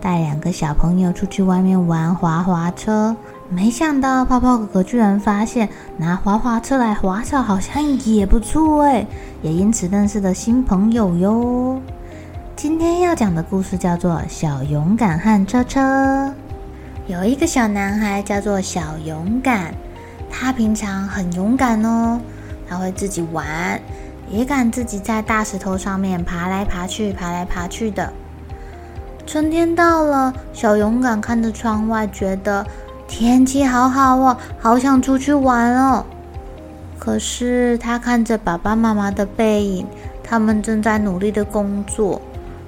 带两个小朋友出去外面玩滑滑车，没想到泡泡哥哥居然发现拿滑滑车来滑草好像也不错哎，也因此认识了新朋友哟。今天要讲的故事叫做《小勇敢和车车》。有一个小男孩叫做小勇敢，他平常很勇敢哦，他会自己玩，也敢自己在大石头上面爬来爬去，爬来爬去的。春天到了，小勇敢看着窗外，觉得天气好好哦，好想出去玩哦。可是他看着爸爸妈妈的背影，他们正在努力的工作，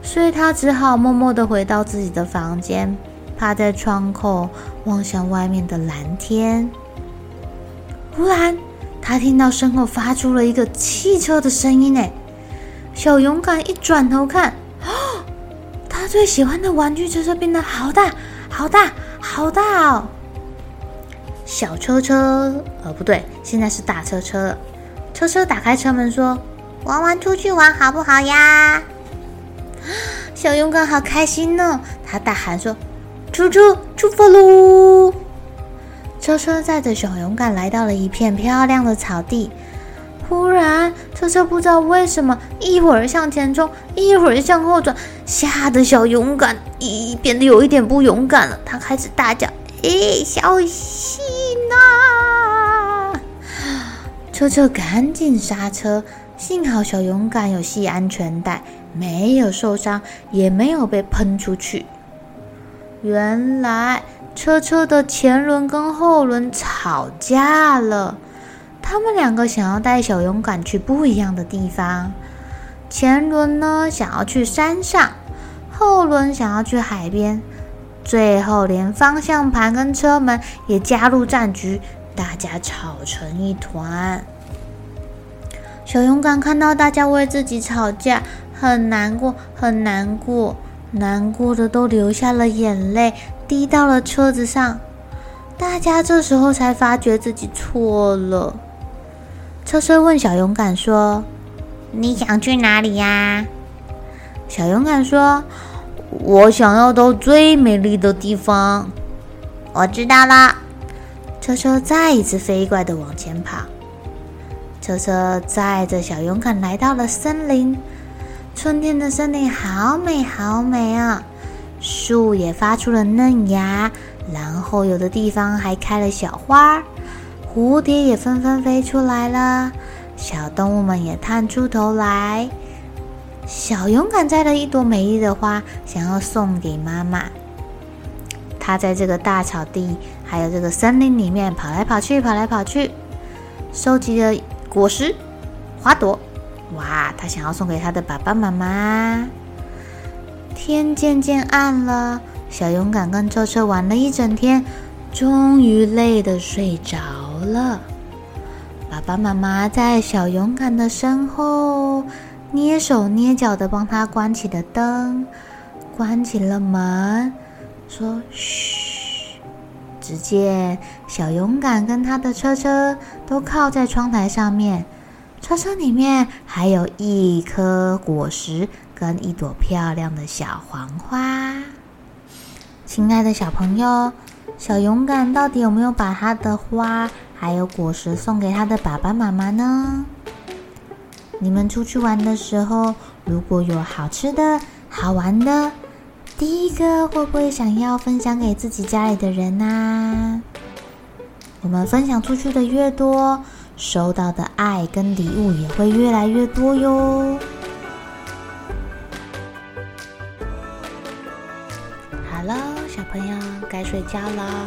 所以他只好默默的回到自己的房间，趴在窗口望向外面的蓝天。忽然，他听到身后发出了一个汽车的声音，哎，小勇敢一转头看。他最喜欢的玩具车车变得好大，好大，好大哦！小车车，呃，不对，现在是大车车了。车车打开车门说：“玩玩出去玩好不好呀？”小勇敢好开心呢，他大喊说：“出车，出发喽！”车车载着小勇敢来到了一片漂亮的草地。忽然，车车不知道为什么，一会儿向前冲，一会儿向后转，吓得小勇敢咦变得有一点不勇敢了。他开始大叫：“哎，小心呐！”车车赶紧刹车，幸好小勇敢有系安全带，没有受伤，也没有被喷出去。原来车车的前轮跟后轮吵架了。他们两个想要带小勇敢去不一样的地方，前轮呢想要去山上，后轮想要去海边，最后连方向盘跟车门也加入战局，大家吵成一团。小勇敢看到大家为自己吵架，很难过，很难过，难过的都流下了眼泪，滴到了车子上。大家这时候才发觉自己错了。车车问小勇敢说：“你想去哪里呀？”小勇敢说：“我想要到最美丽的地方。”我知道了。车车再一次飞快的往前跑。车车载着小勇敢来到了森林。春天的森林好美好美啊！树也发出了嫩芽，然后有的地方还开了小花。蝴蝶也纷纷飞出来了，小动物们也探出头来。小勇敢摘了一朵美丽的花，想要送给妈妈。他在这个大草地，还有这个森林里面跑来跑去，跑来跑去，收集了果实、花朵。哇，他想要送给他的爸爸妈妈。天渐渐暗了，小勇敢跟车车玩了一整天，终于累得睡着了，爸爸妈妈在小勇敢的身后蹑手蹑脚的帮他关起了灯，关起了门，说：“嘘。”只见小勇敢跟他的车车都靠在窗台上面，车车里面还有一颗果实跟一朵漂亮的小黄花。亲爱的小朋友，小勇敢到底有没有把他的花还有果实送给他的爸爸妈妈呢？你们出去玩的时候，如果有好吃的好玩的，第一个会不会想要分享给自己家里的人呢？我们分享出去的越多，收到的爱跟礼物也会越来越多哟。好了，小朋友该睡觉了，